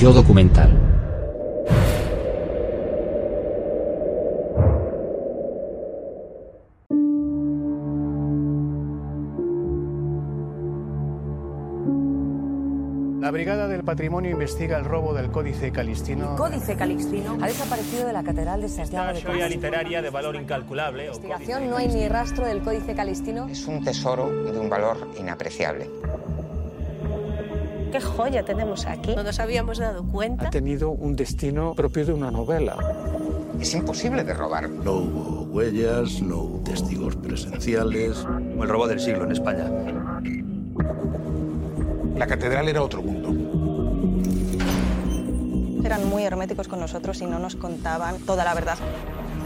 Yo documental. La Brigada del Patrimonio investiga el robo del Códice Calistino. Códice Calixtino ha desaparecido de la Catedral de Santiago de joya literaria de valor incalculable. o investigación no hay ni rastro del Códice Calistino. Es un tesoro de un valor inapreciable. ¿Qué joya tenemos aquí? No nos habíamos dado cuenta. Ha tenido un destino propio de una novela. Es imposible de robar. No hubo huellas, no hubo testigos presenciales. El robo del siglo en España. La catedral era otro mundo. Eran muy herméticos con nosotros y no nos contaban toda la verdad.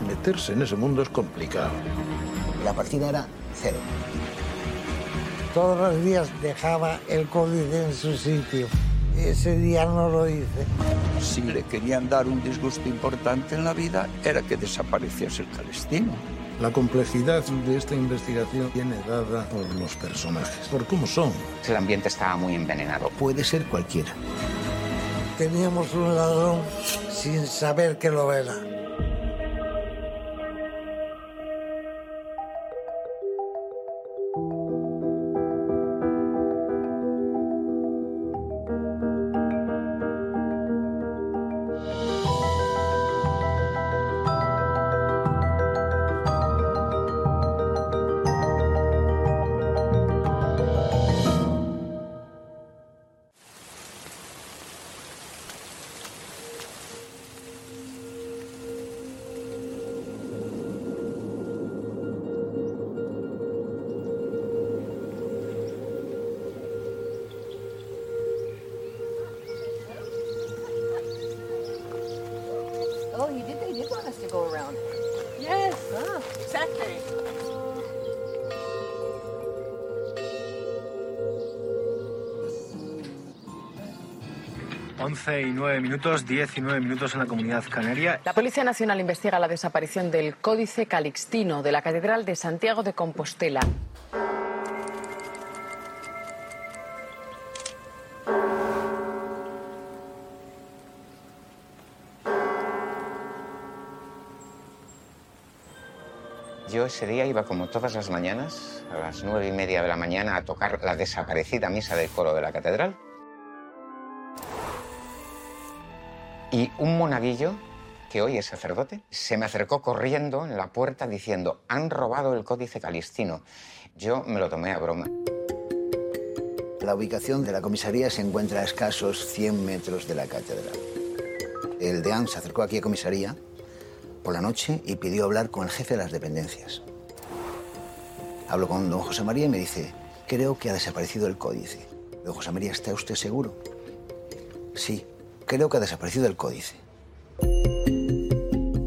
Meterse en ese mundo es complicado. La partida era cero. Todos los días dejaba el códice en su sitio. Ese día no lo hice. Si le querían dar un disgusto importante en la vida, era que desapareciese el Calestino. La complejidad de esta investigación viene dada por los personajes, por cómo son. El ambiente estaba muy envenenado. Puede ser cualquiera. Teníamos un ladrón sin saber que lo era. 11 y 9 minutos, 19 minutos en la comunidad canaria. La Policía Nacional investiga la desaparición del Códice Calixtino de la Catedral de Santiago de Compostela. Yo ese día iba como todas las mañanas, a las nueve y media de la mañana, a tocar la desaparecida misa del coro de la catedral. Un monaguillo, que hoy es sacerdote, se me acercó corriendo en la puerta diciendo, han robado el códice calistino. Yo me lo tomé a broma. La ubicación de la comisaría se encuentra a escasos 100 metros de la catedral. El deán se acercó aquí a comisaría por la noche y pidió hablar con el jefe de las dependencias. Hablo con don José María y me dice, creo que ha desaparecido el códice. Don José María, ¿está usted seguro? Sí, creo que ha desaparecido el códice.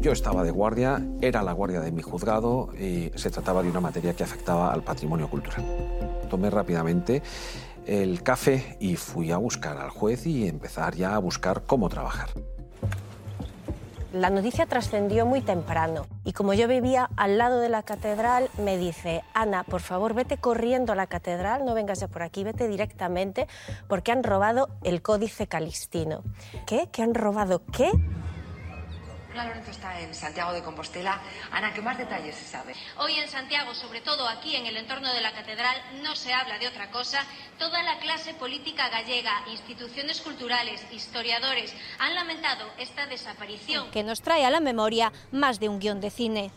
Yo estaba de guardia, era la guardia de mi juzgado y se trataba de una materia que afectaba al patrimonio cultural. Tomé rápidamente el café y fui a buscar al juez y empezar ya a buscar cómo trabajar. La noticia trascendió muy temprano y como yo vivía al lado de la catedral, me dice, Ana, por favor, vete corriendo a la catedral, no vengas ya por aquí, vete directamente porque han robado el códice calistino. ¿Qué? ¿Que han robado qué? Lorenzo está en Santiago de Compostela. Ana, ¿qué más detalles se sabe? Hoy en Santiago, sobre todo aquí en el entorno de la catedral, no se habla de otra cosa. Toda la clase política gallega, instituciones culturales, historiadores han lamentado esta desaparición. Que nos trae a la memoria más de un guion de cine.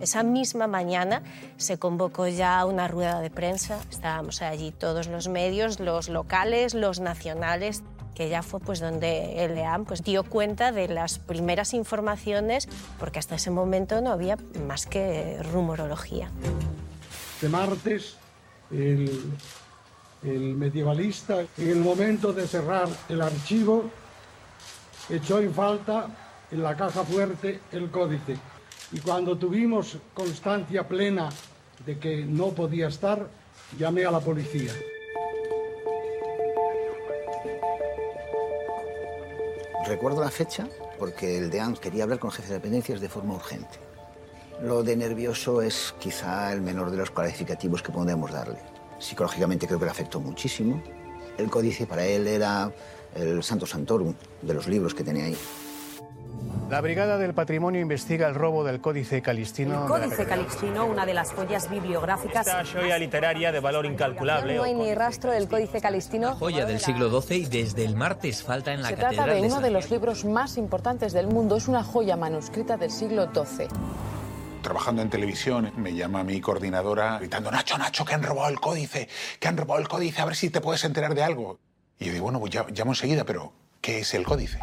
Esa misma mañana se convocó ya una rueda de prensa. Estábamos allí todos los medios, los locales, los nacionales que ya fue pues donde el EAM pues dio cuenta de las primeras informaciones porque hasta ese momento no había más que rumorología. De martes el, el medievalista en el momento de cerrar el archivo echó en falta en la caja fuerte el códice y cuando tuvimos constancia plena de que no podía estar llamé a la policía. Recuerdo la fecha porque el DEAN quería hablar con el jefe de dependencias de forma urgente. Lo de nervioso es quizá el menor de los calificativos que podemos darle. Psicológicamente creo que le afectó muchísimo. El códice para él era el Santo Santorum de los libros que tenía ahí. La Brigada del Patrimonio investiga el robo del Códice Calistino. El Códice Calistino, una de las joyas bibliográficas. Esta joya literaria de valor incalculable. No hay ni rastro del Códice Calistino. Joya del siglo XII y desde el martes falta en la Se catedral trata de de uno San de los libros más importantes del mundo. Es una joya manuscrita del siglo XII. Trabajando en televisión, me llama mi coordinadora gritando, Nacho, Nacho, que han robado el códice, que han robado el códice, a ver si te puedes enterar de algo. Y yo digo, bueno, pues ya, llamo enseguida, pero ¿qué es el códice?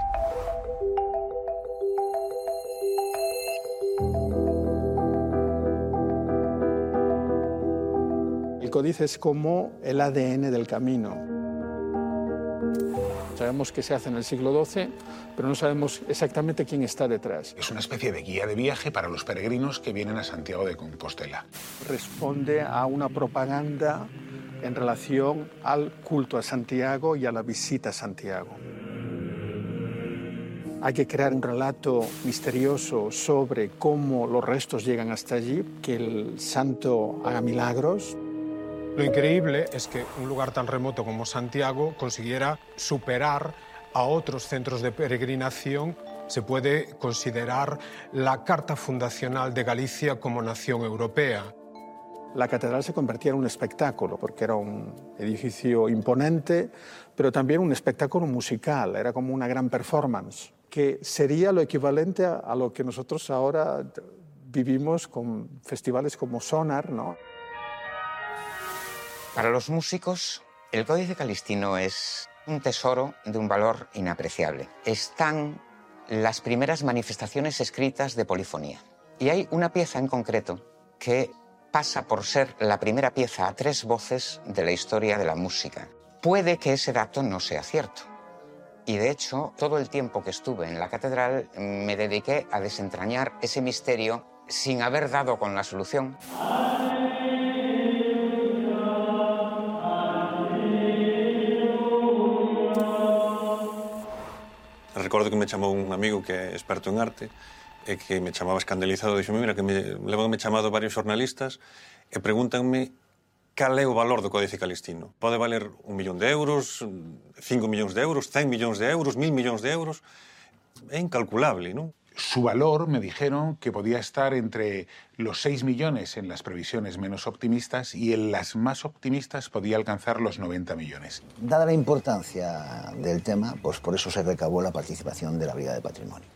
El códice es como el ADN del camino. Sabemos que se hace en el siglo XII, pero no sabemos exactamente quién está detrás. Es una especie de guía de viaje para los peregrinos que vienen a Santiago de Compostela. Responde a una propaganda en relación al culto a Santiago y a la visita a Santiago. Hay que crear un relato misterioso sobre cómo los restos llegan hasta allí, que el santo haga milagros. Lo increíble es que un lugar tan remoto como Santiago consiguiera superar a otros centros de peregrinación. Se puede considerar la carta fundacional de Galicia como nación europea. La catedral se convertía en un espectáculo, porque era un edificio imponente, pero también un espectáculo musical, era como una gran performance, que sería lo equivalente a, lo que nosotros ahora vivimos con festivales como Sonar, ¿no? Para los músicos, el Códice Calistino es un tesoro de un valor inapreciable. Están las primeras manifestaciones escritas de polifonía. Y hay una pieza en concreto que pasa por ser la primera pieza a tres voces de la historia de la música. Puede que ese dato no sea cierto. Y de hecho, todo el tiempo que estuve en la catedral me dediqué a desentrañar ese misterio sin haber dado con la solución. Recordo que me chamou un amigo que é experto en arte e que me chamaba escandalizado e dixo, mira, que me, levanme chamado varios xornalistas e pregúntanme cal é o valor do Códice Calistino. Pode valer un millón de euros, cinco millóns de euros, cen millóns de euros, mil millóns de euros... É incalculable, non? Su valor me dijeron que podía estar entre los 6 millones en las previsiones menos optimistas y en las más optimistas podía alcanzar los 90 millones. Dada la importancia del tema, pues por eso se recabó la participación de la Brigada de Patrimonio.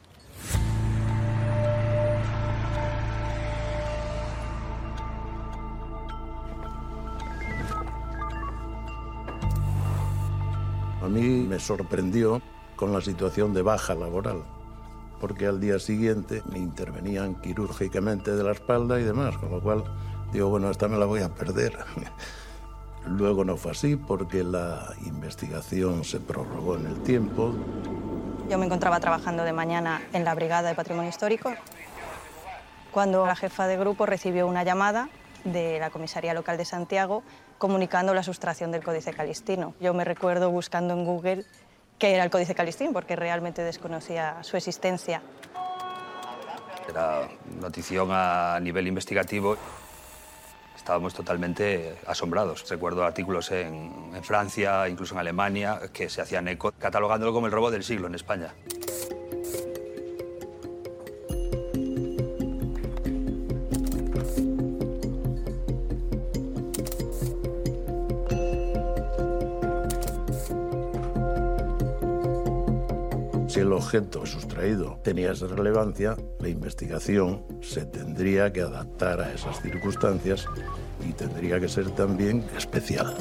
A mí me sorprendió con la situación de baja laboral, porque al día siguiente me intervenían quirúrgicamente de la espalda y demás, con lo cual digo, bueno, esta me la voy a perder. Luego no fue así porque la investigación se prorrogó en el tiempo Yo me encontraba trabajando de mañana en la Brigada de Patrimonio Histórico cuando la jefa de grupo recibió una llamada de la comisaría local de Santiago comunicando la sustracción del Códice Calistino. Yo me recuerdo buscando en Google qué era el Códice Calistino porque realmente desconocía su existencia. Era notición a nivel investigativo. Estábamos totalmente asombrados. Recuerdo artículos en, en Francia, incluso en Alemania, que se hacían eco, catalogándolo como el robo del siglo en España. El objeto sustraído tenía esa relevancia, la investigación se tendría que adaptar a esas circunstancias y tendría que ser también especial.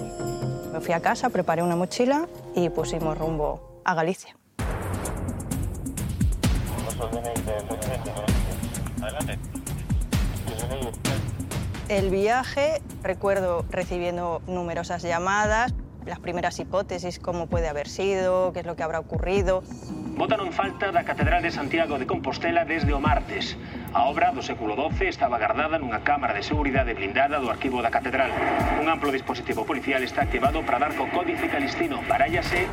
Me fui a casa, preparé una mochila y pusimos rumbo a Galicia. El viaje, recuerdo recibiendo numerosas llamadas, las primeras hipótesis, cómo puede haber sido, qué es lo que habrá ocurrido. Botaron falta da Catedral de Santiago de Compostela desde o martes. A obra do século XII estaba guardada nunha cámara de seguridade blindada do arquivo da Catedral. Un amplo dispositivo policial está activado para dar co códice calistino. Parállase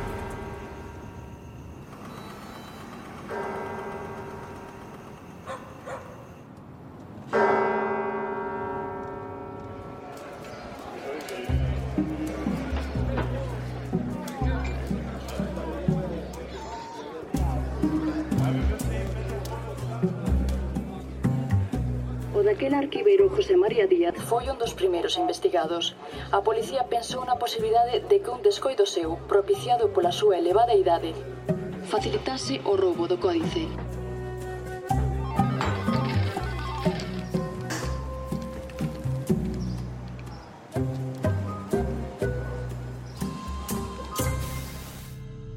María Díaz foi un dos primeiros investigados. A policía pensou na posibilidade de que un descoido seu, propiciado pola súa elevada idade, facilitase o roubo do códice.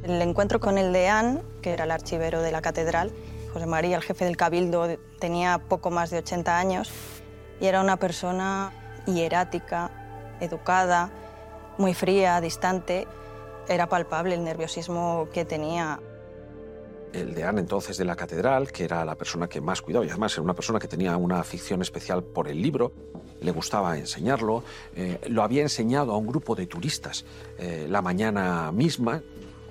El encuentro con el deán, que era el archivero de la catedral, José María, el jefe del cabildo, tenía poco más de 80 años y era una persona hierática, educada, muy fría, distante. Era palpable el nerviosismo que tenía. El deán entonces de la catedral, que era la persona que más cuidaba, y además era una persona que tenía una afición especial por el libro, le gustaba enseñarlo, eh, lo había enseñado a un grupo de turistas eh, la mañana misma,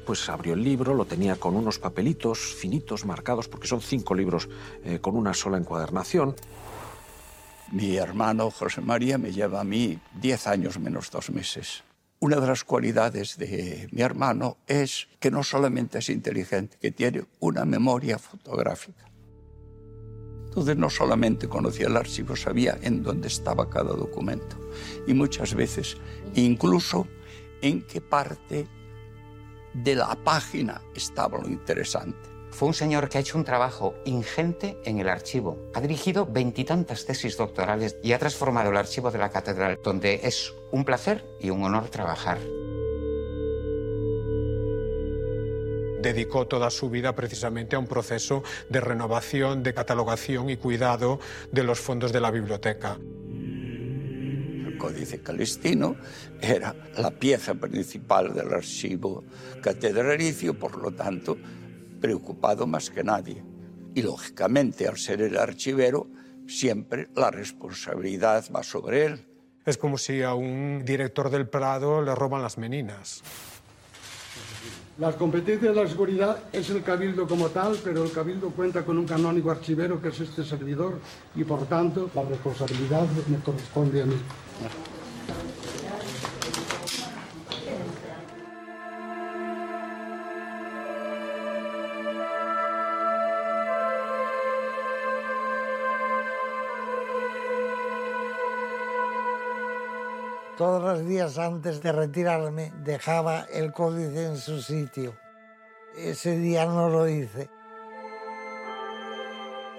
pues abrió el libro, lo tenía con unos papelitos finitos marcados, porque son cinco libros eh, con una sola encuadernación. Mi hermano José María me lleva a mí 10 años menos dos meses. Una de las cualidades de mi hermano es que no solamente es inteligente, que tiene una memoria fotográfica. Entonces no solamente conocía el archivo, sabía en dónde estaba cada documento. Y muchas veces, incluso en qué parte de la página estaba lo interesante. Fue un señor que ha hecho un trabajo ingente en el archivo. Ha dirigido veintitantas tesis doctorales y ha transformado el archivo de la catedral, donde es un placer y un honor trabajar. dedicó toda su vida precisamente a un proceso de renovación, de catalogación y cuidado de los fondos de la biblioteca. El Códice Calistino era la pieza principal del archivo catedralicio, por lo tanto, preocupado más que nadie. Y lógicamente, al ser el archivero, siempre la responsabilidad va sobre él. Es como si a un director del Prado le roban las meninas. Las competencias de la seguridad es el cabildo como tal, pero el cabildo cuenta con un canónigo archivero que es este servidor y por tanto la responsabilidad me corresponde a mí. Todos los días antes de retirarme dejaba el códice en su sitio. Ese día no lo hice.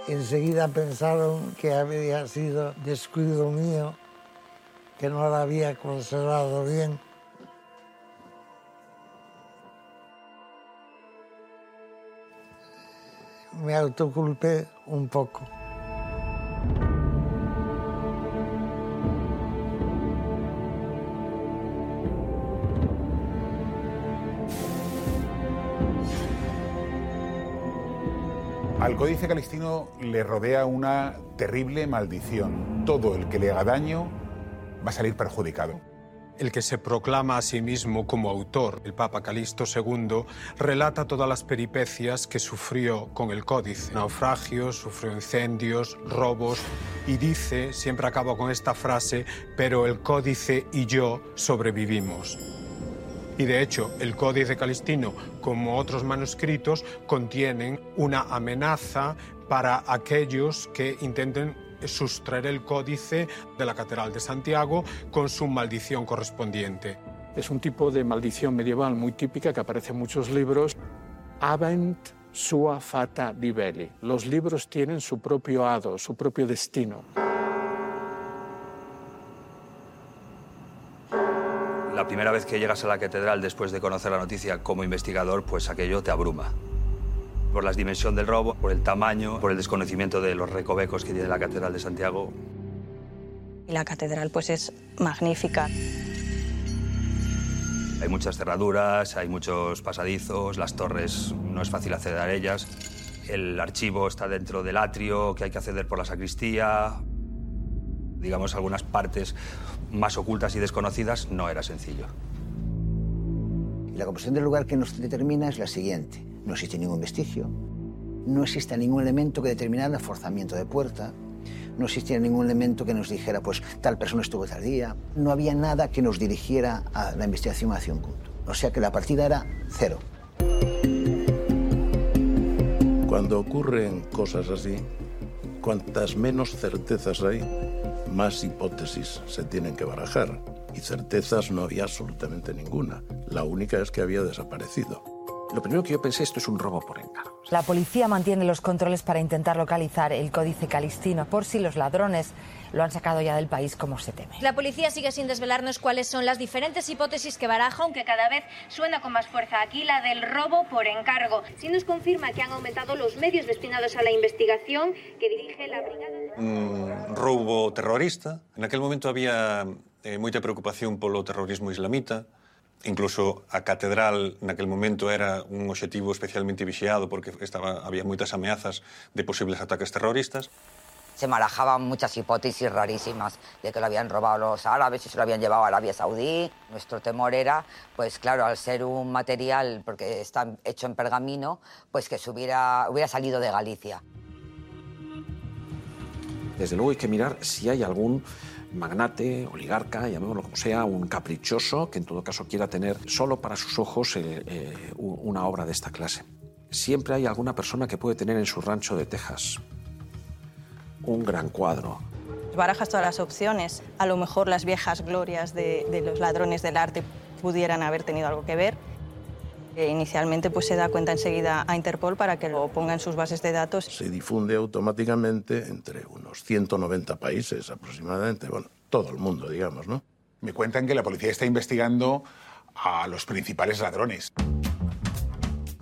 Enseguida pensaron que había sido descuido mío, que no lo había conservado bien. Me autoculpé un poco. Al Códice Calistino le rodea una terrible maldición. Todo el que le haga daño va a salir perjudicado. El que se proclama a sí mismo como autor, el Papa Calixto II, relata todas las peripecias que sufrió con el códice. Naufragios, sufrió incendios, robos y dice, siempre acabo con esta frase, pero el códice y yo sobrevivimos. Y de hecho, el Códice Calistino, como otros manuscritos, contienen una amenaza para aquellos que intenten sustraer el códice de la Catedral de Santiago con su maldición correspondiente. Es un tipo de maldición medieval muy típica que aparece en muchos libros. Avent sua fata libelli. Los libros tienen su propio hado, su propio destino. La primera vez que llegas a la catedral después de conocer la noticia como investigador, pues aquello te abruma. Por la dimensión del robo, por el tamaño, por el desconocimiento de los recovecos que tiene la catedral de Santiago. Y la catedral pues es magnífica. Hay muchas cerraduras, hay muchos pasadizos, las torres no es fácil acceder a ellas. El archivo está dentro del atrio, que hay que acceder por la sacristía. Digamos, algunas partes más ocultas y desconocidas no era sencillo. Y la composición del lugar que nos determina es la siguiente. No existe ningún vestigio, no existe ningún elemento que determinara el forzamiento de puerta, no existía ningún elemento que nos dijera, pues tal persona estuvo tal día, no había nada que nos dirigiera a la investigación hacia un punto. O sea que la partida era cero. Cuando ocurren cosas así, cuantas menos certezas hay, más hipótesis se tienen que barajar. Y certezas no había absolutamente ninguna. La única es que había desaparecido. Lo primero que yo pensé, esto es un robo por encargo. La policía mantiene los controles para intentar localizar el códice calistino por si los ladrones lo han sacado ya del país como se teme. La policía sigue sin desvelarnos cuáles son las diferentes hipótesis que baraja, aunque cada vez suena con más fuerza. Aquí la del robo por encargo. Si nos confirma que han aumentado los medios destinados a la investigación que dirige la brigada. Un roubo terrorista. En aquel momento había eh, moita preocupación polo terrorismo islamita. Incluso a catedral naquel momento era un objetivo especialmente vixiado porque estaba, había moitas ameazas de posibles ataques terroristas. Se barajaban muchas hipótesis rarísimas de que lo habían robado los árabes y se lo habían llevado a Arabia Saudí. Nuestro temor era, pues claro, al ser un material, porque está hecho en pergamino, pues que se hubiera, hubiera salido de Galicia. Desde luego hay que mirar si hay algún magnate, oligarca, llamémoslo como sea, un caprichoso que en todo caso quiera tener solo para sus ojos eh, eh, una obra de esta clase. Siempre hay alguna persona que puede tener en su rancho de Texas un gran cuadro. Barajas todas las opciones. A lo mejor las viejas glorias de, de los ladrones del arte pudieran haber tenido algo que ver. E inicialmente pues, se da cuenta enseguida a Interpol para que lo ponga en sus bases de datos. Se difunde automáticamente entre unos 190 países aproximadamente, bueno, todo el mundo, digamos, ¿no? Me cuentan que la policía está investigando a los principales ladrones.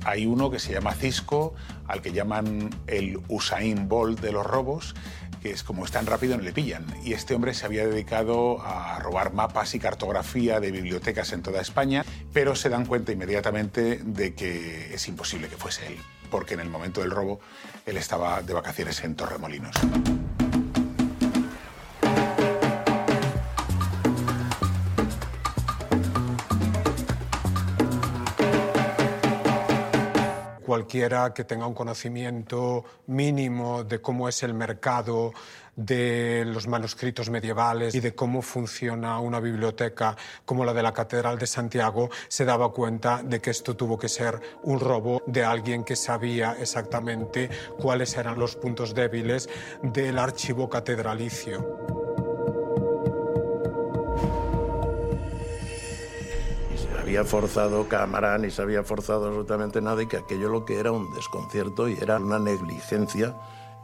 Hay uno que se llama Cisco, al que llaman el Usain Bolt de los robos, que es como es tan rápido no le pillan. Y este hombre se había dedicado a robar mapas y cartografía de bibliotecas en toda España, pero se dan cuenta inmediatamente de que es imposible que fuese él, porque en el momento del robo él estaba de vacaciones en Torremolinos. Cualquiera que tenga un conocimiento mínimo de cómo es el mercado de los manuscritos medievales y de cómo funciona una biblioteca como la de la Catedral de Santiago, se daba cuenta de que esto tuvo que ser un robo de alguien que sabía exactamente cuáles eran los puntos débiles del archivo catedralicio. Había forzado cámara ni se había forzado absolutamente nada y que aquello lo que era un desconcierto y era una negligencia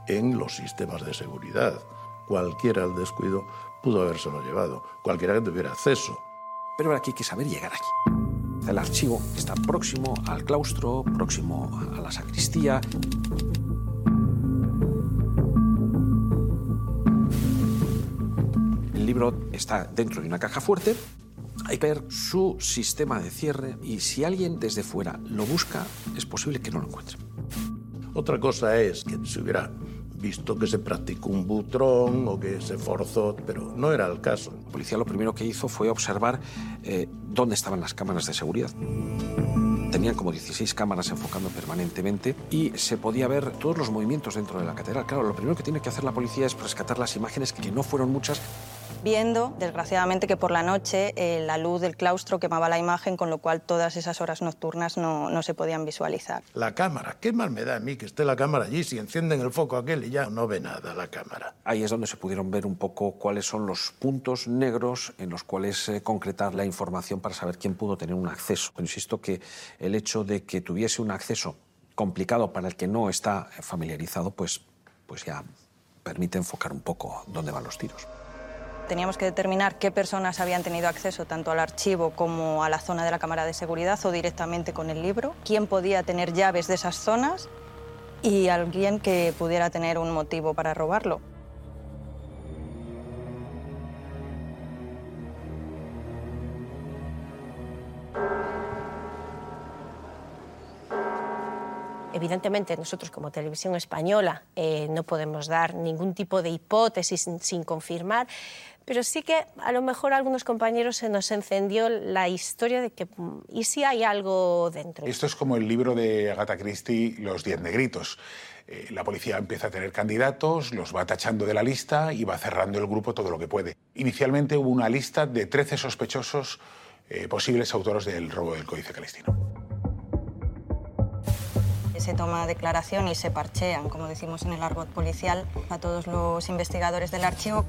en los sistemas de seguridad. Cualquiera al descuido pudo habérselo llevado, cualquiera que tuviera acceso. Pero aquí hay que saber llegar aquí. El archivo está próximo al claustro, próximo a la sacristía. El libro está dentro de una caja fuerte hay que ver su sistema de cierre y si alguien desde fuera lo busca, es posible que no lo encuentre. Otra cosa es que se hubiera visto que se practicó un butrón o que se forzó, pero no era el caso. La policía lo primero que hizo fue observar eh, dónde estaban las cámaras de seguridad. Tenían como 16 cámaras enfocando permanentemente y se podía ver todos los movimientos dentro de la catedral. Claro, lo primero que tiene que hacer la policía es rescatar las imágenes, que no fueron muchas, viendo, desgraciadamente, que por la noche eh, la luz del claustro quemaba la imagen, con lo cual todas esas horas nocturnas no, no, se podían visualizar. La cámara, ¿qué mal me da a mí que esté la cámara allí? Si encienden el foco aquel y ya no ve nada la cámara. Ahí es donde se pudieron ver un poco cuáles son los puntos negros en los cuales eh, concretar la información para saber quién pudo tener un acceso. Pero insisto que el hecho de que tuviese un acceso complicado para el que no está familiarizado, pues, pues ya permite enfocar un poco dónde van los tiros. Teníamos que determinar qué personas habían tenido acceso tanto al archivo como a la zona de la cámara de seguridad o directamente con el libro, quién podía tener llaves de esas zonas y alguien que pudiera tener un motivo para robarlo. Evidentemente, nosotros como televisión española eh, no podemos dar ningún tipo de hipótesis sin, sin confirmar, pero sí que a lo mejor a algunos compañeros se nos encendió la historia de que ¿y si hay algo dentro? Esto es como el libro de Agatha Christie, Los Diez Negritos. Eh, la policía empieza a tener candidatos, los va tachando de la lista y va cerrando el grupo todo lo que puede. Inicialmente hubo una lista de 13 sospechosos eh, posibles autores del robo del Códice Calistino. Se toma declaración y se parchean, como decimos en el argot policial, a todos los investigadores del archivo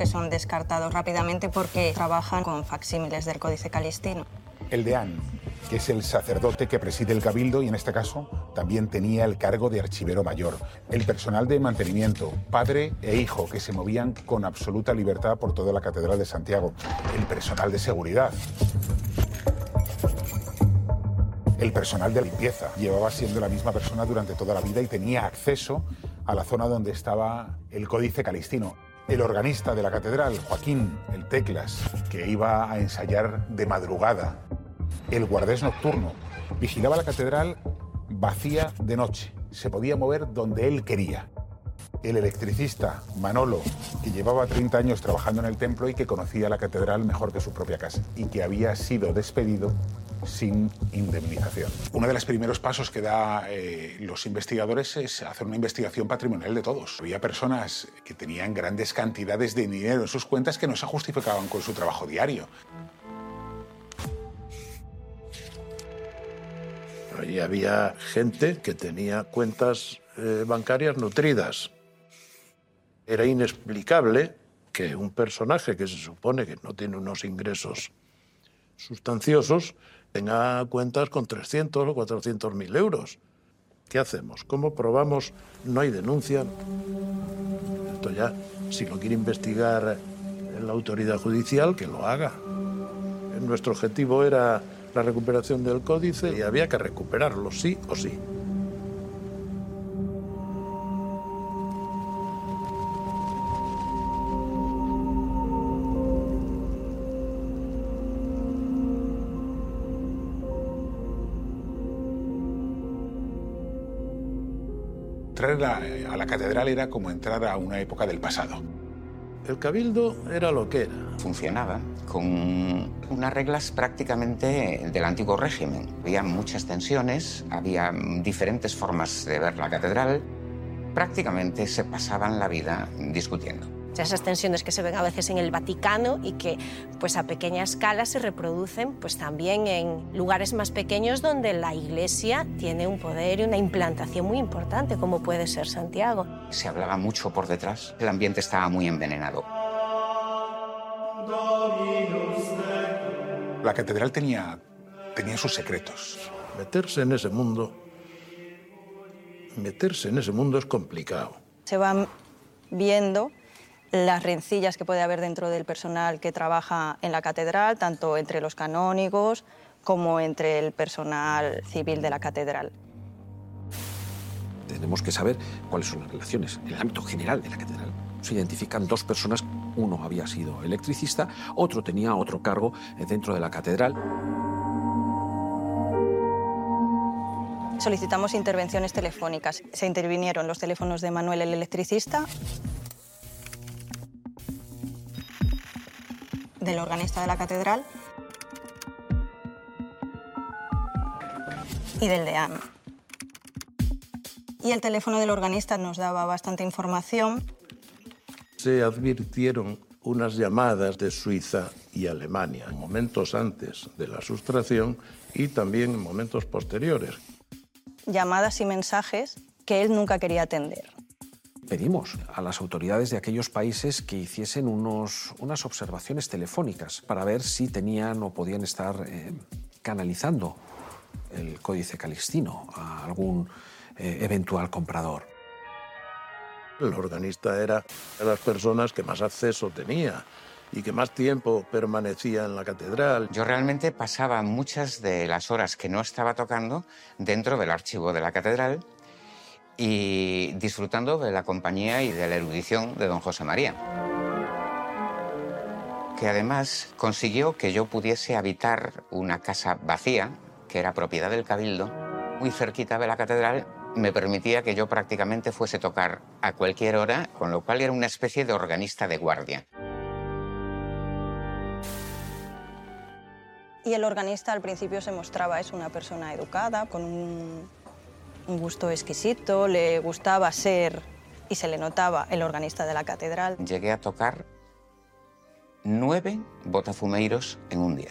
que son descartados rápidamente porque trabajan con facsímiles del Códice Calistino. El deán, que es el sacerdote que preside el cabildo y en este caso también tenía el cargo de archivero mayor. El personal de mantenimiento, padre e hijo, que se movían con absoluta libertad por toda la Catedral de Santiago. El personal de seguridad. El personal de limpieza. Llevaba siendo la misma persona durante toda la vida y tenía acceso a la zona donde estaba el Códice Calistino el organista de la catedral, Joaquín, el Teclas, que iba a ensayar de madrugada, el guardés nocturno, vigilaba la catedral vacía de noche, se podía mover donde él quería. El electricista, Manolo, que llevaba 30 años trabajando en el templo y que conocía la catedral mejor que su propia casa, y que había sido despedido sin indemnización. Uno de los primeros pasos que da eh, los investigadores es hacer una investigación patrimonial de todos. Había personas que tenían grandes cantidades de dinero en sus cuentas que no se justificaban con su trabajo diario. Ahí había gente que tenía cuentas eh, bancarias nutridas. Era inexplicable que un personaje que se supone que no tiene unos ingresos sustanciosos tenga cuentas con 300 o 400 mil euros. ¿Qué hacemos? ¿Cómo probamos? No hay denuncia. Esto ya, si lo quiere investigar la autoridad judicial, que lo haga. Nuestro objetivo era la recuperación del códice y había que recuperarlo, sí o sí. Entrar a la catedral era como entrar a una época del pasado. El cabildo era lo que era. Funcionaba con unas reglas prácticamente del antiguo régimen. Había muchas tensiones, había diferentes formas de ver la catedral. Prácticamente se pasaban la vida discutiendo esas tensiones que se ven a veces en el Vaticano y que pues a pequeña escala se reproducen pues también en lugares más pequeños donde la Iglesia tiene un poder y una implantación muy importante como puede ser Santiago. Se hablaba mucho por detrás, el ambiente estaba muy envenenado. La catedral tenía, tenía sus secretos. Meterse en ese mundo, meterse en ese mundo es complicado. Se van viendo las rencillas que puede haber dentro del personal que trabaja en la catedral, tanto entre los canónigos como entre el personal civil de la catedral. Tenemos que saber cuáles son las relaciones en el ámbito general de la catedral. Se identifican dos personas, uno había sido electricista, otro tenía otro cargo dentro de la catedral. solicitamos intervenciones telefónicas. Se intervinieron los teléfonos de Manuel el electricista, del organista de la catedral y del de Ana. Y el teléfono del organista nos daba bastante información. Se advirtieron unas llamadas de Suiza y Alemania, momentos antes de la sustracción y también en momentos posteriores. Llamadas y mensajes que él nunca quería atender. Pedimos a las autoridades de aquellos países que hiciesen unos, unas observaciones telefónicas para ver si tenían o podían estar eh, canalizando el códice calixtino a algún eh, eventual comprador. El organista era de las personas que más acceso tenía y que más tiempo permanecía en la catedral. Yo realmente pasaba muchas de las horas que no estaba tocando dentro del archivo de la catedral y disfrutando de la compañía y de la erudición de don José María que además consiguió que yo pudiese habitar una casa vacía, que era propiedad del Cabildo, muy cerquita de la catedral, me permitía que yo prácticamente fuese a tocar a cualquier hora, con lo cual era una especie de organista de guardia. Y el organista al principio se mostraba es una persona educada, con un, un gusto exquisito, le gustaba ser y se le notaba el organista de la catedral. Llegué a tocar nueve botafumeiros en un día.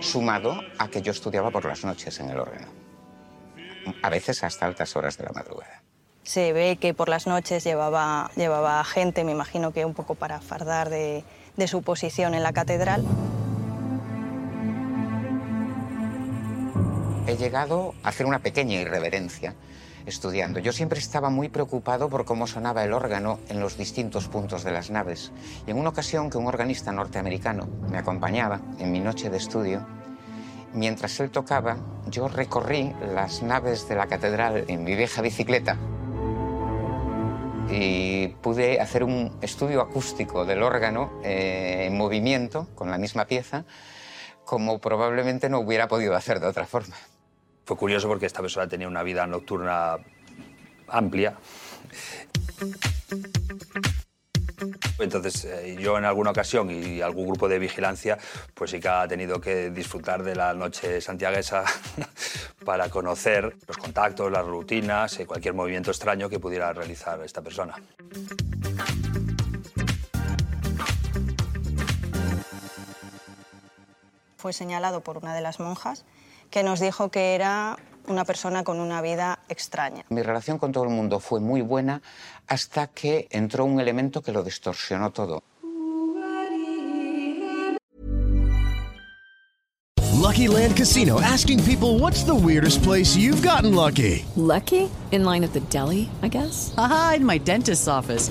Sumado a que yo estudiaba por las noches en el órgano, a veces hasta altas horas de la madrugada. Se ve que por las noches llevaba, llevaba gente, me imagino que un poco para fardar de, de su posición en la catedral. He llegado a hacer una pequeña irreverencia estudiando. Yo siempre estaba muy preocupado por cómo sonaba el órgano en los distintos puntos de las naves. Y en una ocasión que un organista norteamericano me acompañaba en mi noche de estudio, mientras él tocaba, yo recorrí las naves de la catedral en mi vieja bicicleta y pude hacer un estudio acústico del órgano eh, en movimiento con la misma pieza, como probablemente no hubiera podido hacer de otra forma. Fue curioso porque esta persona tenía una vida nocturna amplia. Entonces, eh, yo en alguna ocasión y algún grupo de vigilancia, pues sí que ha tenido que disfrutar de la noche santiaguesa para conocer los contactos, las rutinas, y cualquier movimiento extraño que pudiera realizar esta persona. Fue señalado por una de las monjas que nos dijo que era una persona con una vida extraña. Mi relación con todo el mundo fue muy buena hasta que entró un elemento que lo distorsionó todo. Lucky Land Casino asking people what's the weirdest place you've gotten lucky? Lucky? In line at the deli, I guess. Aha, in my dentist's office.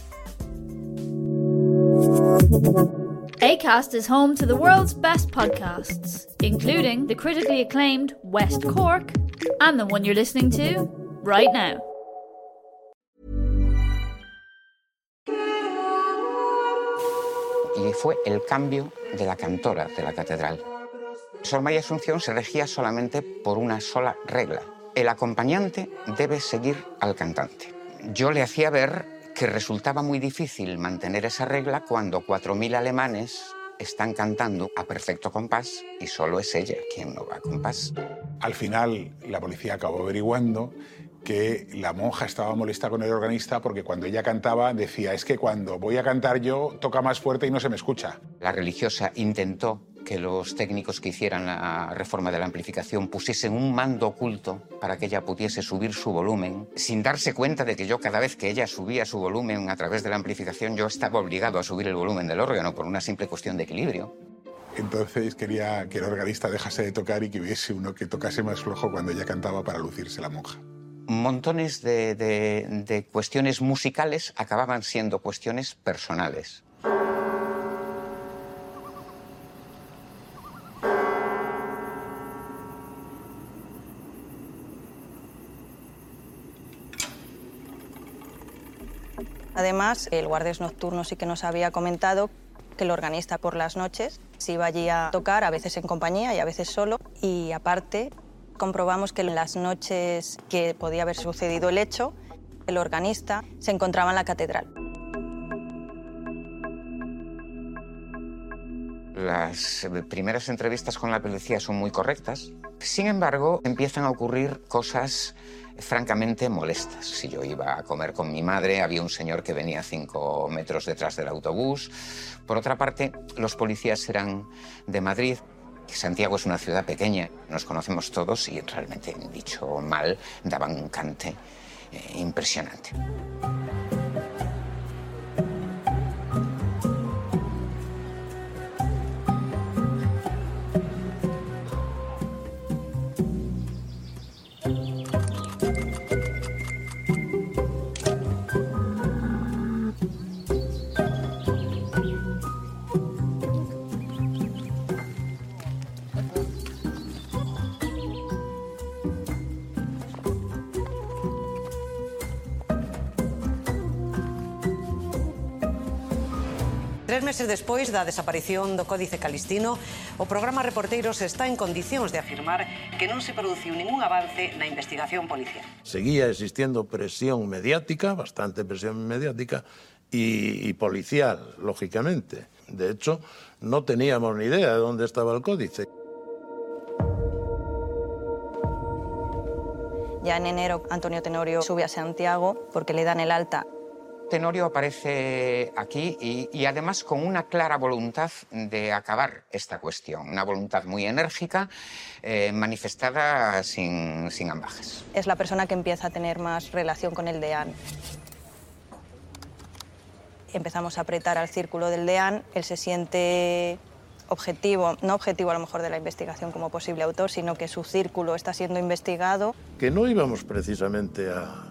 ACAST is home to the world's best podcasts, including the critically acclaimed West Cork and the one you're listening to right now. Y fue el cambio de la cantora de la catedral. Sor María Asunción se regía solamente por una sola regla. El acompañante debe seguir al cantante. Yo le hacía ver que resultaba muy difícil mantener esa regla cuando 4.000 alemanes están cantando a perfecto compás y solo es ella quien no va a compás. Al final, la policía acabó averiguando que la monja estaba molesta con el organista porque cuando ella cantaba decía, es que cuando voy a cantar yo toca más fuerte y no se me escucha. La religiosa intentó que los técnicos que hicieran la reforma de la amplificación pusiesen un mando oculto para que ella pudiese subir su volumen, sin darse cuenta de que yo cada vez que ella subía su volumen a través de la amplificación yo estaba obligado a subir el volumen del órgano por una simple cuestión de equilibrio. Entonces quería que el organista dejase de tocar y que hubiese uno que tocase más flojo cuando ella cantaba para lucirse la monja montones de, de, de, cuestiones musicales acababan siendo cuestiones personales. Además, el guardias nocturno sí que nos había comentado que el organista por las noches se iba allí a tocar, a veces en compañía y a veces solo. Y aparte, comprobamos que en las noches que podía haber sucedido el hecho, el organista se encontraba en la catedral. Las primeras entrevistas con la policía son muy correctas. Sin embargo, empiezan a ocurrir cosas francamente molestas. Si yo iba a comer con mi madre, había un señor que venía cinco metros detrás del autobús. Por otra parte, los policías eran de Madrid. Santiago es una ciudad pequeña, nos conocemos todos y realmente, dicho mal, daban un cante eh, impresionante. Meses despois da desaparición do Códice Calistino, o programa Reporteiros está en condicións de afirmar que non se produciu ningún avance na investigación policial. Seguía existiendo presión mediática, bastante presión mediática, y, y policial, lógicamente. De hecho, no teníamos ni idea de dónde estaba el códice. Ya en enero Antonio Tenorio sube a Santiago porque le dan el alta Tenorio aparece aquí y, y, además con una clara voluntad de acabar esta cuestión, una voluntad muy enérgica, eh, manifestada sin, sin ambajes. Es la persona que empieza a tener más relación con el DEAN. Empezamos a apretar al círculo del DEAN, él se siente objetivo, no objetivo a lo mejor de la investigación como posible autor, sino que su círculo está siendo investigado. Que no íbamos precisamente a,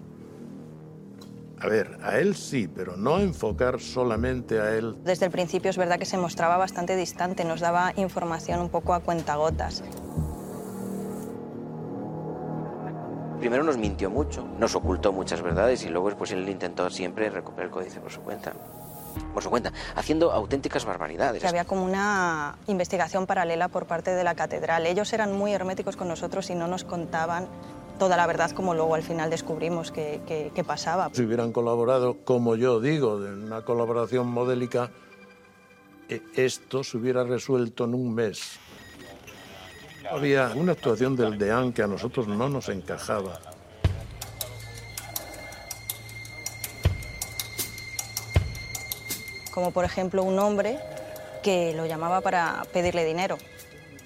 a ver, a él sí, pero no enfocar solamente a él. Desde el principio es verdad que se mostraba bastante distante, nos daba información un poco a cuentagotas. Primero nos mintió mucho, nos ocultó muchas verdades y luego pues él intentó siempre recuperar el códice por su cuenta. Por su cuenta, haciendo auténticas barbaridades. Había como una investigación paralela por parte de la catedral. Ellos eran muy herméticos con nosotros y no nos contaban toda la verdad como luego al final descubrimos que, que, que pasaba. Si hubieran colaborado, como yo digo, en una colaboración modélica, eh, esto se hubiera resuelto en un mes. Había una actuación del DEAN que a nosotros no nos encajaba. Como por ejemplo un hombre que lo llamaba para pedirle dinero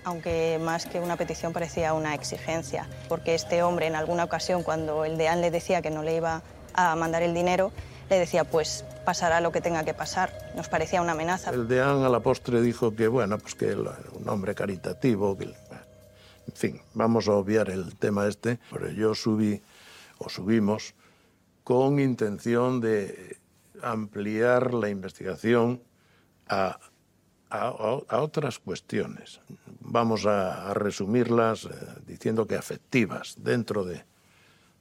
aunque más que una petición parecía una exigencia, porque este hombre en alguna ocasión cuando el deán le decía que no le iba a mandar el dinero, le decía pues pasará lo que tenga que pasar. Nos parecía una amenaza. El deán a la postre dijo que bueno, pues que era un hombre caritativo, que en fin, vamos a obviar el tema este, pero yo subí o subimos con intención de ampliar la investigación a a, a, otras cuestiones. Vamos a, resumirlas eh, diciendo que afectivas, dentro, de,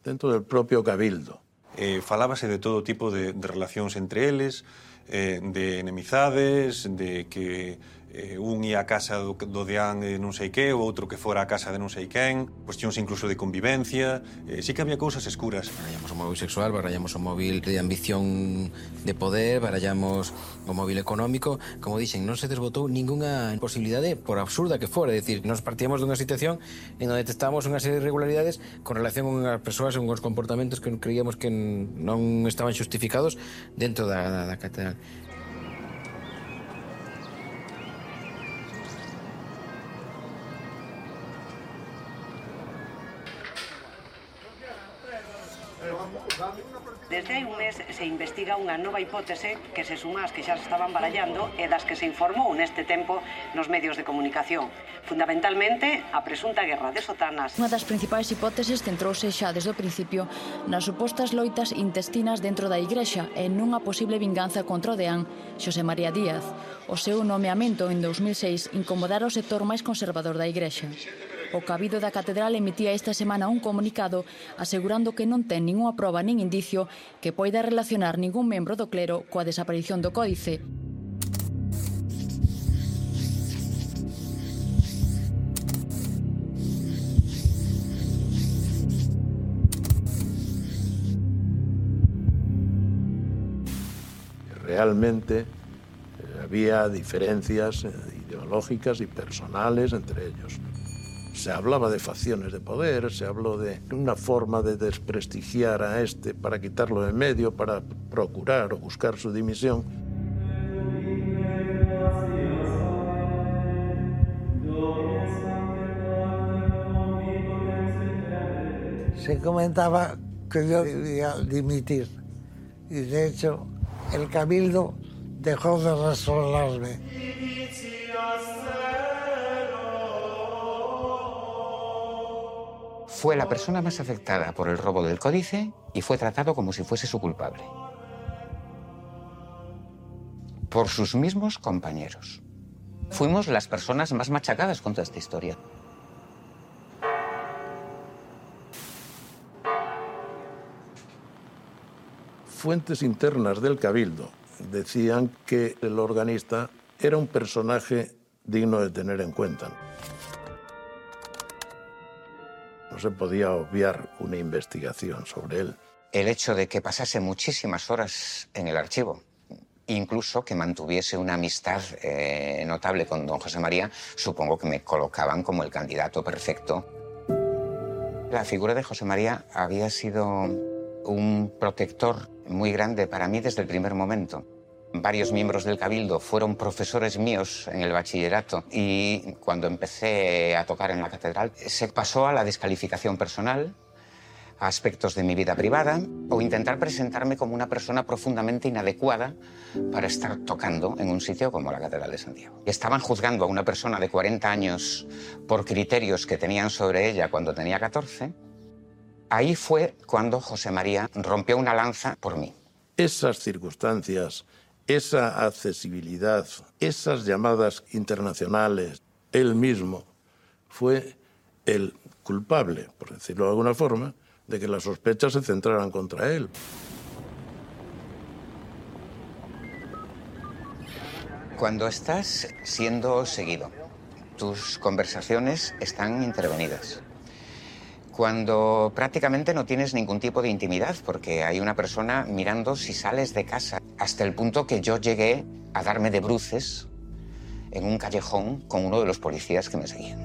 dentro del propio cabildo. eh, falábase de todo tipo de, de relacións entre eles, eh, de enemizades, de que eh, un ia a casa do, do deán de eh, non sei que, o outro que fora a casa de non sei quen, cuestións incluso de convivencia, eh, sí que había cousas escuras. Barallamos o móvil sexual, barallamos o móvil de ambición de poder, barallamos o móvil económico, como dixen, non se desbotou ningunha posibilidade, por absurda que fora, é dicir, nos partíamos dunha situación en onde detectábamos unha serie de irregularidades con relación a as persoas e unhos comportamentos que creíamos que non estaban xustificados dentro da, da, da catedral. Desde hai un mes se investiga unha nova hipótese que se suma ás que xa se estaban barallando e das que se informou neste tempo nos medios de comunicación. Fundamentalmente, a presunta guerra de sotanas. Unha das principais hipóteses centrouse xa desde o principio nas supostas loitas intestinas dentro da igrexa e nunha posible vinganza contra o deán Xosé María Díaz. O seu nomeamento en 2006 incomodara o sector máis conservador da igrexa. O Cabido da Catedral emitía esta semana un comunicado asegurando que non ten ningunha proba nin indicio que poida relacionar ningún membro do clero coa desaparición do códice. realmente eh, había diferencias eh, ideológicas y personales entre ellos. Se hablaba de facciones de poder, se habló de una forma de desprestigiar a este para quitarlo de medio, para procurar o buscar su dimisión. Se comentaba que yo debía dimitir y de hecho el cabildo dejó de resolarme. Fue la persona más afectada por el robo del códice y fue tratado como si fuese su culpable. Por sus mismos compañeros. Fuimos las personas más machacadas contra esta historia. Fuentes internas del Cabildo decían que el organista era un personaje digno de tener en cuenta. No se podía obviar una investigación sobre él. El hecho de que pasase muchísimas horas en el archivo, incluso que mantuviese una amistad eh, notable con don José María, supongo que me colocaban como el candidato perfecto. La figura de José María había sido un protector muy grande para mí desde el primer momento. Varios miembros del Cabildo fueron profesores míos en el bachillerato y cuando empecé a tocar en la catedral se pasó a la descalificación personal, a aspectos de mi vida privada o intentar presentarme como una persona profundamente inadecuada para estar tocando en un sitio como la Catedral de Santiago. Estaban juzgando a una persona de 40 años por criterios que tenían sobre ella cuando tenía 14. Ahí fue cuando José María rompió una lanza por mí. Esas circunstancias esa accesibilidad, esas llamadas internacionales, él mismo fue el culpable, por decirlo de alguna forma, de que las sospechas se centraran contra él. Cuando estás siendo seguido, tus conversaciones están intervenidas. Cuando prácticamente no tienes ningún tipo de intimidad, porque hay una persona mirando si sales de casa, hasta el punto que yo llegué a darme de bruces en un callejón con uno de los policías que me seguían.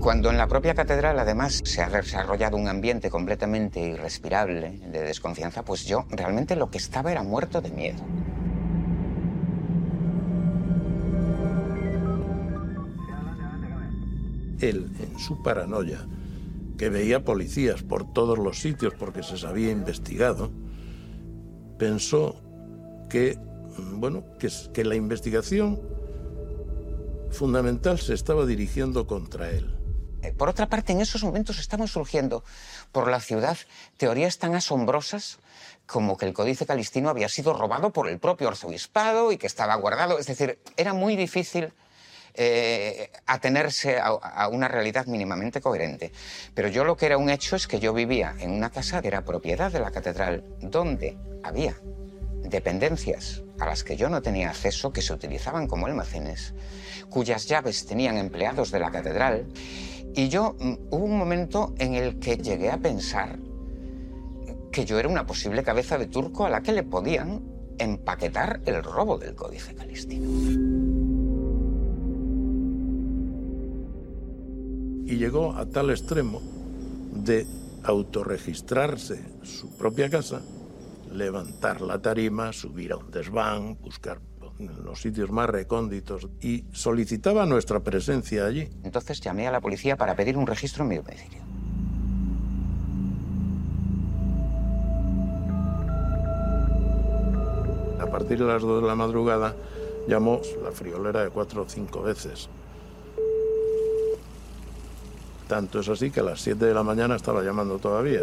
Cuando en la propia catedral además se ha desarrollado un ambiente completamente irrespirable de desconfianza, pues yo realmente lo que estaba era muerto de miedo. Él, en su paranoia, que veía policías por todos los sitios porque se había investigado, pensó que, bueno, que, que la investigación fundamental se estaba dirigiendo contra él. Eh, Por otra parte, en esos momentos estaban surgiendo por la ciudad teorías tan asombrosas como que el Códice Calistino había sido robado por el propio arzobispado y que estaba guardado. Es decir, era muy difícil eh, atenerse a, a una realidad mínimamente coherente. Pero yo lo que era un hecho es que yo vivía en una casa que era propiedad de la catedral, donde había dependencias a las que yo no tenía acceso, que se utilizaban como almacenes, cuyas llaves tenían empleados de la catedral. Y yo mm, hubo un momento en el que llegué a pensar que yo era una posible cabeza de turco a la que le podían empaquetar el robo del Códice Calistino. Y llegó a tal extremo de autorregistrarse su propia casa, levantar la tarima, subir a un desván, buscar en los sitios más recónditos y solicitaba nuestra presencia allí. Entonces llamé a la policía para pedir un registro en mi domicilio. A partir de las 2 de la madrugada llamó la friolera de cuatro o cinco veces. Tanto es así que a las 7 de la mañana estaba llamando todavía.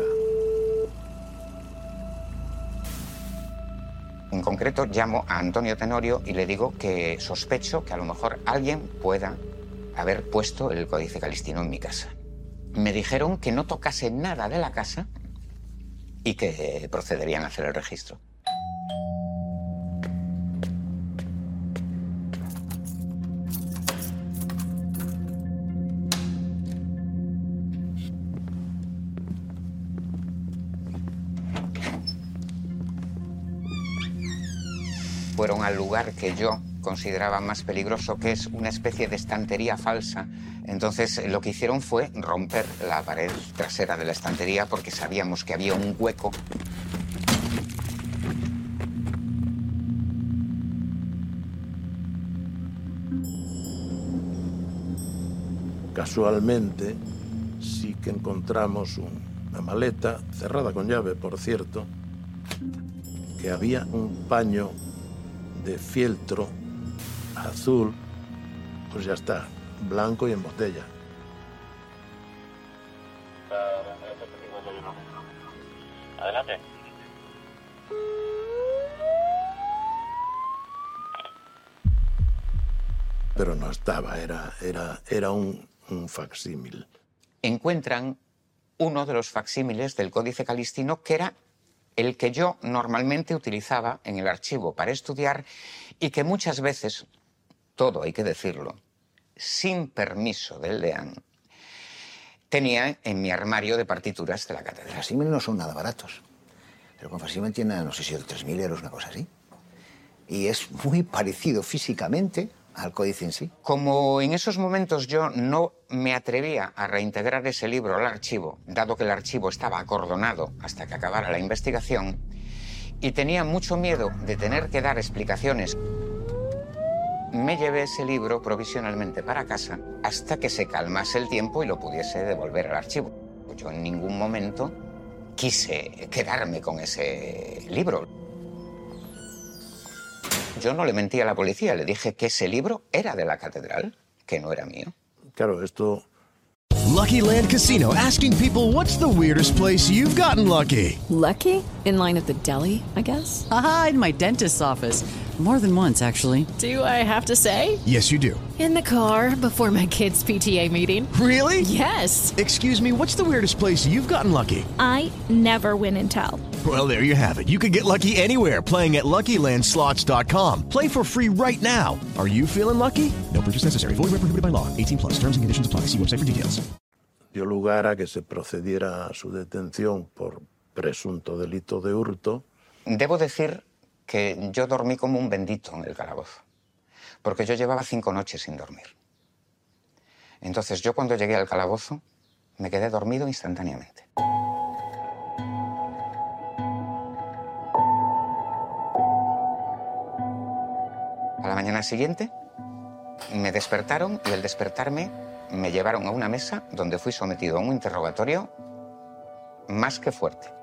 En concreto, llamo a Antonio Tenorio y le digo que sospecho que a lo mejor alguien pueda haber puesto el códice calistino en mi casa. Me dijeron que no tocase nada de la casa y que procederían a hacer el registro. Al lugar que yo consideraba más peligroso, que es una especie de estantería falsa. Entonces lo que hicieron fue romper la pared trasera de la estantería porque sabíamos que había un hueco. Casualmente sí que encontramos un- una maleta, cerrada con llave, por cierto, que había un paño de fieltro azul, pues ya está, blanco y en botella. Adelante. Pero no estaba, era, era, era un, un facsímil. Encuentran uno de los facsímiles del Códice Calistino que era el que yo normalmente utilizaba en el archivo para estudiar y que muchas veces, todo hay que decirlo, sin permiso del deán, tenía en mi armario de partituras de la catedral. Facsímiles no son nada baratos. Pero con facsímil tiene, no sé si 3.000 euros, una cosa así. Y es muy parecido físicamente al códice en sí. Como en esos momentos yo no me atrevía a reintegrar ese libro al archivo, dado que el archivo estaba acordonado hasta que acabara la investigación, y tenía mucho miedo de tener que dar explicaciones, me llevé ese libro provisionalmente para casa hasta que se calmase el tiempo y lo pudiese devolver al archivo. Yo en ningún momento quise quedarme con ese libro. Yo no le mentí a la policía, le dije que ese libro era de la catedral, que no era mío. Claro, esto Lucky Land Casino asking people what's the weirdest place you've gotten lucky? Lucky? In line at the deli, I guess? Aha, in my dentist's office. More than once, actually. Do I have to say? Yes, you do. In the car before my kids' PTA meeting. Really? Yes. Excuse me, what's the weirdest place you've gotten lucky? I never win and tell. Well, there you have it. You can get lucky anywhere playing at LuckyLandSlots.com. Play for free right now. Are you feeling lucky? No purchase necessary. Void where prohibited by law. 18 plus. Terms and conditions apply. See website for details. dio lugar a que se procediera a su detención por presunto delito de hurto. Debo decir que yo dormí como un bendito en el calabozo, porque yo llevaba cinco noches sin dormir. Entonces yo cuando llegué al calabozo me quedé dormido instantáneamente. A la mañana siguiente me despertaron y al despertarme me llevaron a una mesa donde fui sometido a un interrogatorio más que fuerte.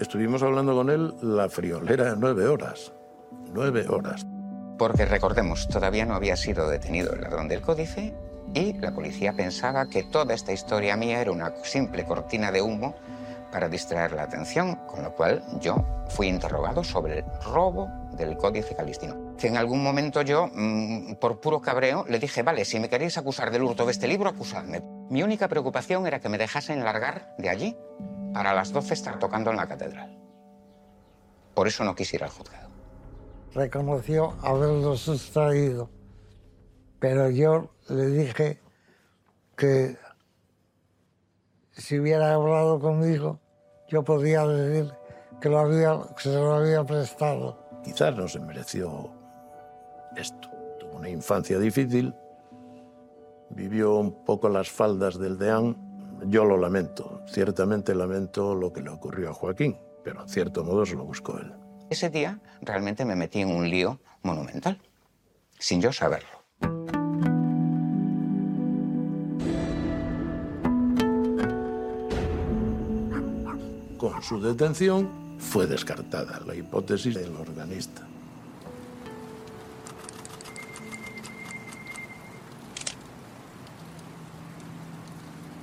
Estuvimos hablando con él la friolera de nueve horas. Nueve horas. Porque recordemos, todavía no había sido detenido el ladrón del códice y la policía pensaba que toda esta historia mía era una simple cortina de humo para distraer la atención, con lo cual yo fui interrogado sobre el robo del códice calistino. que en algún momento yo, mm, por puro cabreo, le dije, vale, si me queréis acusar del hurto de este libro, acusadme. Mi única preocupación era que me dejasen largar de allí para las 12 estar tocando en la catedral. Por eso no quise ir al juzgado. Reconoció haberlo sustraído, pero yo le dije que si hubiera hablado conmigo, yo podía decir que, lo había, que se lo había prestado. Quizás no se mereció esto. Tuvo una infancia difícil, vivió un poco las faldas del deán. Yo lo lamento, ciertamente lamento lo que le ocurrió a Joaquín, pero en cierto modo se lo buscó él. Ese día realmente me metí en un lío monumental, sin yo saberlo. Con su detención fue descartada la hipótesis del organista.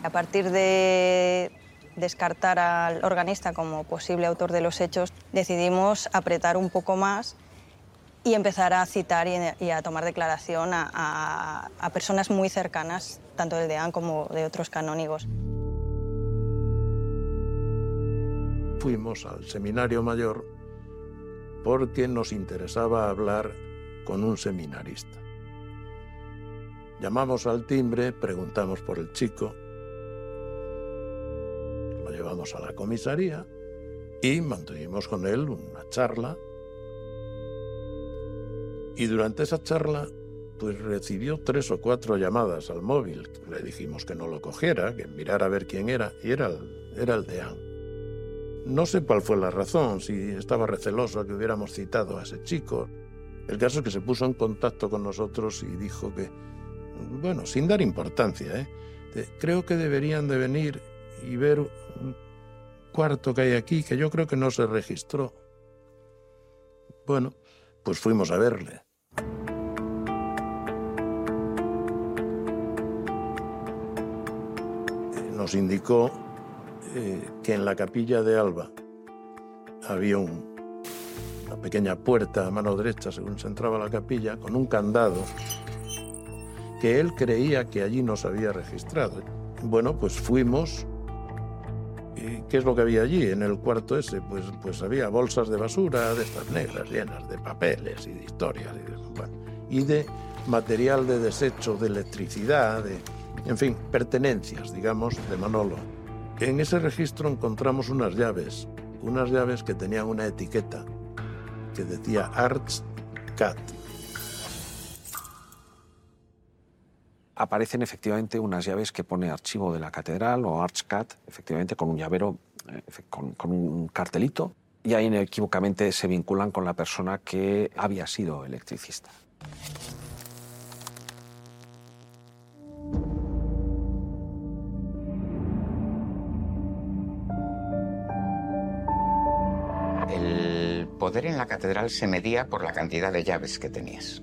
A partir de descartar al organista como posible autor de los hechos, decidimos apretar un poco más y empezar a citar y, a tomar declaración a, personas muy cercanas, tanto del DEAN como de otros canónigos. Fuimos al seminario mayor porque nos interesaba hablar con un seminarista. Llamamos al timbre, preguntamos por el chico, llevamos a la comisaría y mantuvimos con él una charla. Y durante esa charla, pues recibió tres o cuatro llamadas al móvil. Le dijimos que no lo cogiera, que mirara a ver quién era, y era el, era el deán. No sé cuál fue la razón, si estaba receloso que hubiéramos citado a ese chico. El caso es que se puso en contacto con nosotros y dijo que, bueno, sin dar importancia, ¿eh? Creo que deberían de venir y ver un cuarto que hay aquí que yo creo que no se registró. Bueno, pues fuimos a verle. Nos indicó eh, que en la capilla de Alba había un, una pequeña puerta a mano derecha según se entraba a la capilla con un candado que él creía que allí no se había registrado. Bueno, pues fuimos. ¿Y qué es lo que había allí en el cuarto ese? Pues, pues había bolsas de basura de estas negras llenas de papeles y de historias y de, bueno, y de material de desecho de electricidad, de, en fin, pertenencias, digamos, de Manolo. En ese registro encontramos unas llaves, unas llaves que tenían una etiqueta que decía Arts Cat. Aparecen efectivamente unas llaves que pone archivo de la catedral o ArchCat, efectivamente con un llavero, eh, con, con un cartelito, y ahí inequívocamente se vinculan con la persona que había sido electricista. El poder en la catedral se medía por la cantidad de llaves que tenías.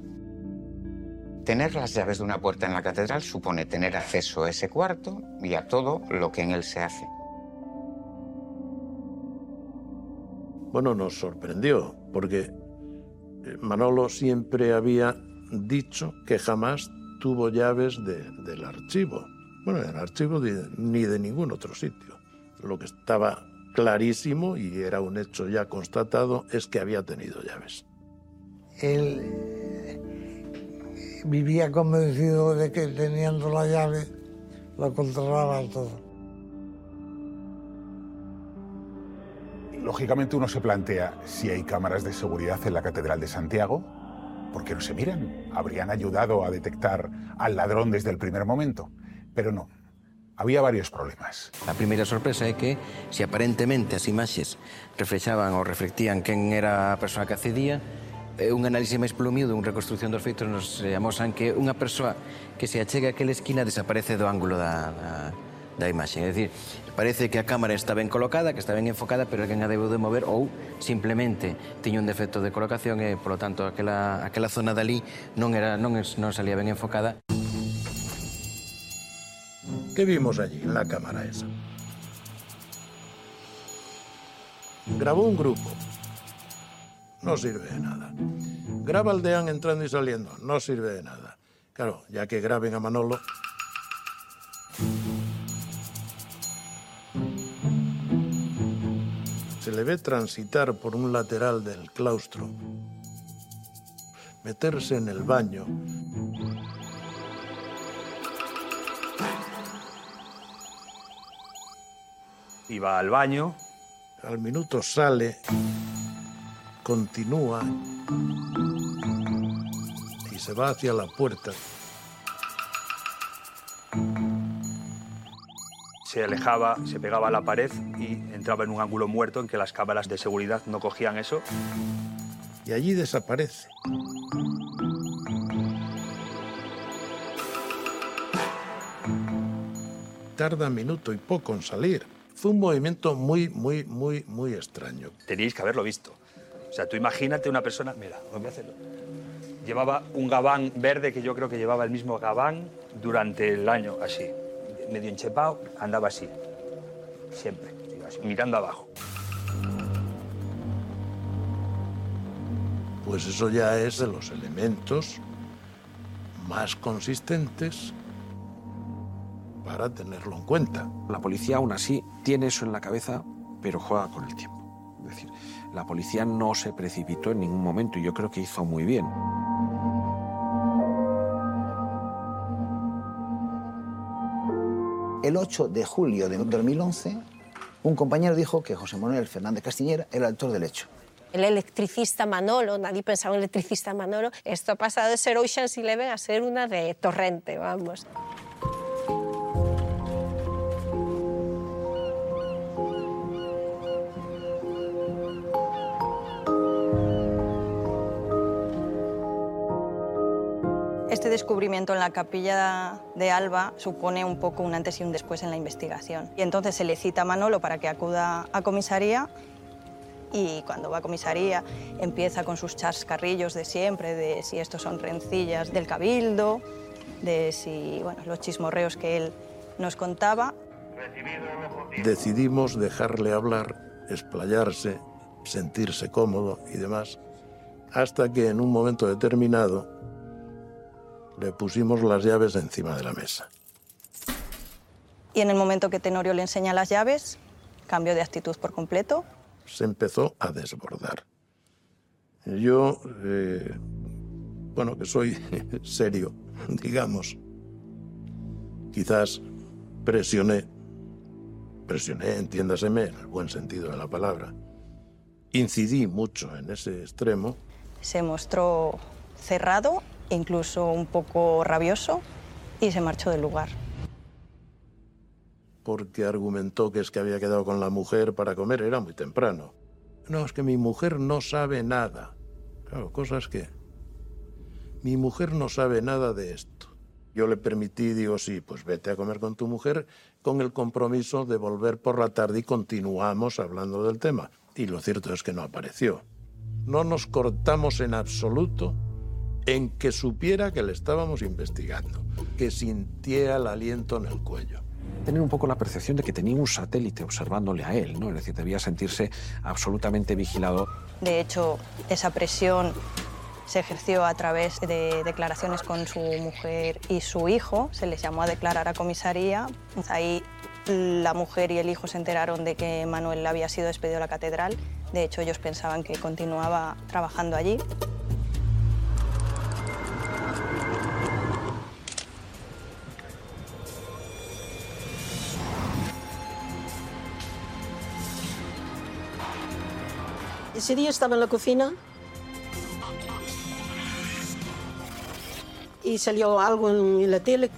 Tener las llaves de una puerta en la catedral supone tener acceso a ese cuarto y a todo lo que en él se hace. Bueno, nos sorprendió, porque Manolo siempre había dicho que jamás tuvo llaves de, del archivo. Bueno, del archivo de, ni de ningún otro sitio. Lo que estaba clarísimo y era un hecho ya constatado es que había tenido llaves. Él vivía convencido de que teniendo la llave lo controlaba todo. Lógicamente uno se plantea si hay cámaras de seguridad en la Catedral de Santiago, ¿por qué no se miran? ¿Habrían ayudado a detectar al ladrón desde el primer momento? Pero no, había varios problemas. A primeira sorpresa é que, se aparentemente as imaxes reflexaban ou reflectían quen era a persoa que accedía, un análise máis polo miúdo, unha reconstrucción dos feitos nos eh, amosan que unha persoa que se achega a aquela esquina desaparece do ángulo da, da, da imaxe. É dicir, parece que a cámara está ben colocada, que está ben enfocada, pero alguén a debeu de mover ou simplemente tiña un defecto de colocación e, polo tanto, aquela, aquela zona dali non, era, non, non salía ben enfocada. ¿Qué vimos allí en la cámara esa? Grabó un grupo No sirve de nada. graba al deán entrando y saliendo, no sirve de nada. Claro, ya que graben a Manolo, se le ve transitar por un lateral del claustro, meterse en el baño, Iba al baño. Al minuto sale, continúa y se va hacia la puerta. Se alejaba, se pegaba a la pared y entraba en un ángulo muerto en que las cámaras de seguridad no cogían eso. Y allí desaparece. Tarda minuto y poco en salir. Fue un movimiento muy, muy, muy, muy extraño. Teníais que haberlo visto. O sea, tú imagínate una persona, mira, voy a hacerlo. Llevaba un gabán verde que yo creo que llevaba el mismo gabán durante el año, así. Medio enchepado, andaba así. Siempre, así, mirando abajo. Pues eso ya es de los elementos más consistentes para tenerlo en cuenta. La policía aún así tiene eso en la cabeza, pero juega con el tiempo. Es decir, la policía no se precipitó en ningún momento y yo creo que hizo muy bien. El 8 de julio de 2011, un compañero dijo que José Manuel Fernández Castiñera era el autor del hecho. El electricista Manolo, nadie pensaba en el electricista Manolo, esto ha pasado de ser Ocean's Eleven a ser una de Torrente, vamos. Descubrimiento en la capilla de Alba supone un poco un antes y un después en la investigación. Y entonces se le cita a Manolo para que acuda a comisaría y cuando va a comisaría empieza con sus chascarrillos de siempre, de si estos son rencillas del cabildo, de si, bueno, los chismorreos que él nos contaba. Decidimos dejarle hablar, explayarse, sentirse cómodo y demás, hasta que en un momento determinado le pusimos las llaves encima de la mesa. Y en el momento que Tenorio le enseña las llaves, cambio de actitud por completo. Se empezó a desbordar. Yo, eh, bueno, que soy serio, digamos, quizás presioné, presioné, entiéndaseme, en el buen sentido de la palabra, incidí mucho en ese extremo. Se mostró cerrado incluso un poco rabioso, y se marchó del lugar. Porque argumentó que es que había quedado con la mujer para comer, era muy temprano. No, es que mi mujer no sabe nada. Claro, cosas que... Mi mujer no sabe nada de esto. Yo le permití, digo, sí, pues vete a comer con tu mujer con el compromiso de volver por la tarde y continuamos hablando del tema. Y lo cierto es que no apareció. No nos cortamos en absoluto en que supiera que le estábamos investigando, que sintiera el aliento en el cuello. Tener un poco la percepción de que tenía un satélite observándole a él, ¿no? Es decir, debía sentirse absolutamente vigilado. De hecho, esa presión se ejerció a través de declaraciones con su mujer y su hijo. Se les llamó a declarar a comisaría. Ahí la mujer y el hijo se enteraron de que Manuel había sido despedido de la catedral. De hecho, ellos pensaban que continuaba trabajando allí. Ese día estaba en la cocina y salió algo en la tele.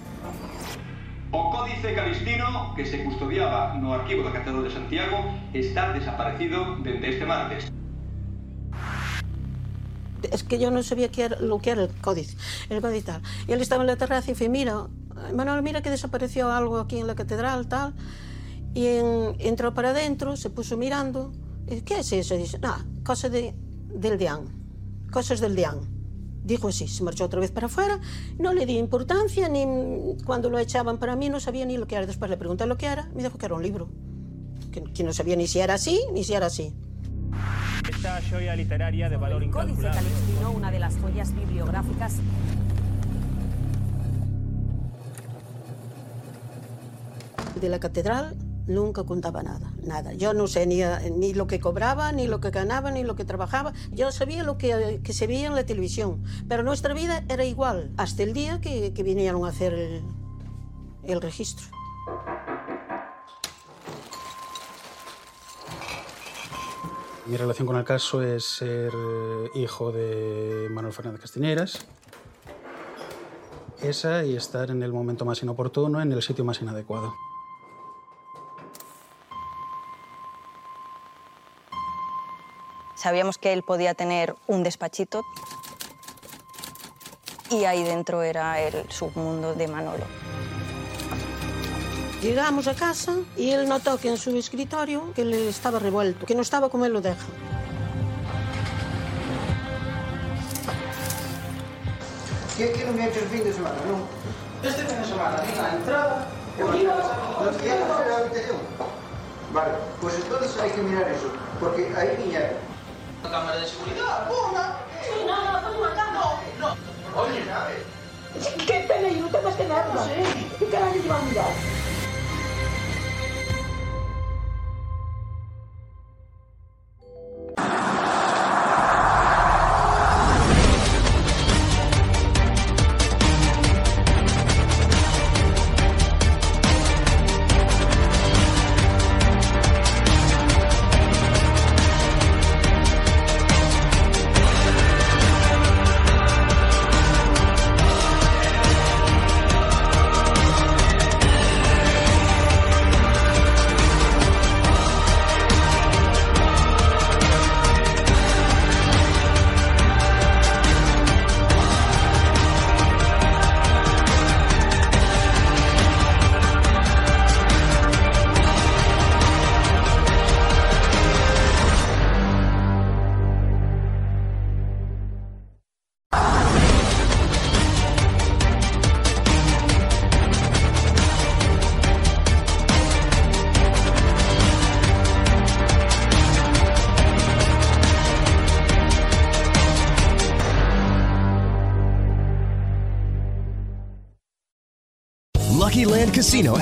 O Códice Calistino, que se custodiaba no arquivo da Catedral de Santiago, está desaparecido desde este martes. Es que yo no sabía qué era, lo que era el códice, el códice tal. Y él estaba en la terraza y fue, mira, Manuel, mira que desapareció algo aquí en la catedral, tal. Y en, entró para adentro, se puso mirando. Y, ¿Qué es eso? Dice, no, cosa de, del DIAN, cosas del DIAN. Dijo así, se marchó otra vez para afuera, no le di importancia, ni cuando lo echaban para mí no sabía ni lo que era. Después le pregunté lo que era, me dijo que era un libro, que, que no sabía ni si era así, ni si era así. Esta joya literaria de valor Códice incalculable. Calixtino, una de las joyas bibliográficas De la catedral nunca contaba nada, nada. Yo no sé ni, ni lo que cobraba, ni lo que ganaba, ni lo que trabajaba. Yo sabía lo que, que se veía en la televisión, pero nuestra vida era igual hasta el día que, que vinieron a hacer el, el registro. Mi relación con el caso es ser eh, hijo de Manuel Fernández Castiñeiras. Esa y estar en el momento más inoportuno, en el sitio más inadecuado. Sabíamos que él podía tener un despachito y ahí dentro era el submundo de Manolo. Llegamos a casa y él notó que en su escritorio que le estaba revuelto, que no estaba como él lo deja. ¿Qué, no me ha hecho el fin de semana, no? Este fin de semana, ni la entrada, ¿No quiere hacer la habitación? Vale, pues entonces hay que mirar eso, porque ahí viñaron. La cámara de seguridad, una. Sí, no, no, una cámara. No, no. Oye, ¿sabes? ¡Qué peligro! ¡Tengas que verlo! ¿Qué carajo te va a mirar?